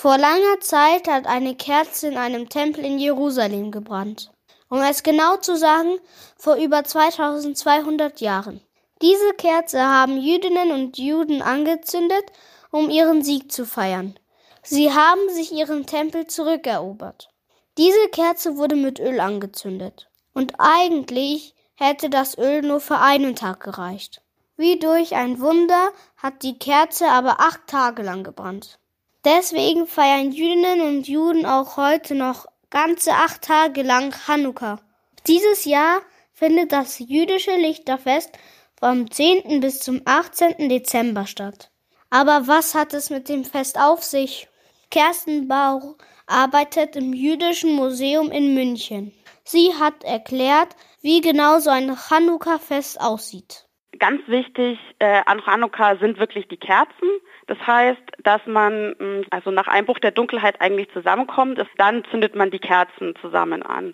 Vor langer Zeit hat eine Kerze in einem Tempel in Jerusalem gebrannt. Um es genau zu sagen, vor über 2200 Jahren. Diese Kerze haben Jüdinnen und Juden angezündet, um ihren Sieg zu feiern. Sie haben sich ihren Tempel zurückerobert. Diese Kerze wurde mit Öl angezündet. Und eigentlich hätte das Öl nur für einen Tag gereicht. Wie durch ein Wunder hat die Kerze aber acht Tage lang gebrannt. Deswegen feiern Jüdinnen und Juden auch heute noch ganze acht Tage lang Chanukka. Dieses Jahr findet das jüdische Lichterfest vom 10. bis zum 18. Dezember statt. Aber was hat es mit dem Fest auf sich? Kersten Bauch arbeitet im Jüdischen Museum in München. Sie hat erklärt, wie genau so ein Chanukka-Fest aussieht. Ganz wichtig äh, an Chanukka sind wirklich die Kerzen. Das heißt, dass man mm, also nach Einbruch der Dunkelheit eigentlich zusammenkommt, ist, dann zündet man die Kerzen zusammen an.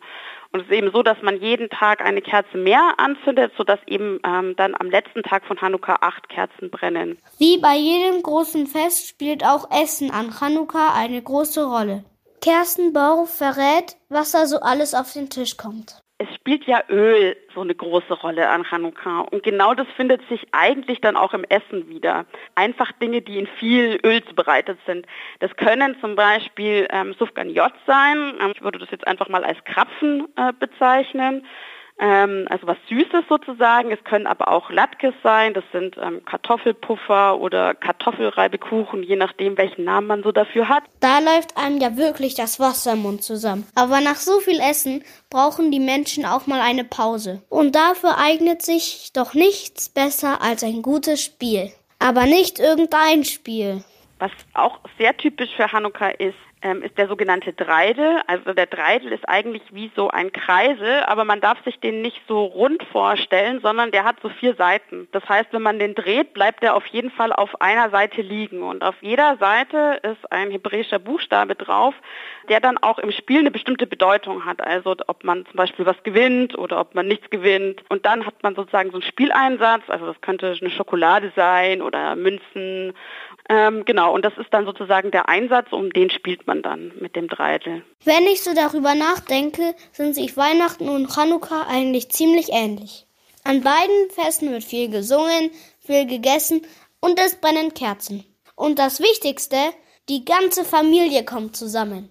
Und es ist eben so, dass man jeden Tag eine Kerze mehr anzündet, sodass eben ähm, dann am letzten Tag von Hanukkah acht Kerzen brennen. Wie bei jedem großen Fest spielt auch Essen an Hanukkah eine große Rolle. Kersten Bauch verrät, was da so alles auf den Tisch kommt es spielt ja Öl so eine große Rolle an Hanukkah. Und genau das findet sich eigentlich dann auch im Essen wieder. Einfach Dinge, die in viel Öl zubereitet sind. Das können zum Beispiel ähm, Sufganiot sein. Ähm, ich würde das jetzt einfach mal als Krapfen äh, bezeichnen ähm, also was Süßes sozusagen. Es können aber auch Latkes sein, das sind ähm, Kartoffelpuffer oder Kartoffelreibekuchen, je nachdem, welchen Namen man so dafür hat. Da läuft einem ja wirklich das Wasser im Mund zusammen. Aber nach so viel Essen brauchen die Menschen auch mal eine Pause. Und dafür eignet sich doch nichts besser als ein gutes Spiel. Aber nicht irgendein Spiel. Was auch sehr typisch für Hanukkah ist, ähm, ist der sogenannte Dreidel. Also der Dreidel ist eigentlich wie so ein Kreisel, aber man darf sich den nicht so rund vorstellen, sondern der hat so vier Seiten. Das heißt, wenn man den dreht, bleibt er auf jeden Fall auf einer Seite liegen. Und auf jeder Seite ist ein hebräischer Buchstabe drauf, der dann auch im Spiel eine bestimmte Bedeutung hat. Also ob man zum Beispiel was gewinnt oder ob man nichts gewinnt. Und dann hat man sozusagen so einen Spieleinsatz. Also das könnte eine Schokolade sein oder Münzen. Ähm, genau, und das ist dann sozusagen der Einsatz, um den spielt man dann mit dem Dreidel. Wenn ich so darüber nachdenke, sind sich Weihnachten und Chanukka eigentlich ziemlich ähnlich. An beiden Festen wird viel gesungen, viel gegessen und es brennen Kerzen. Und das Wichtigste, die ganze Familie kommt zusammen.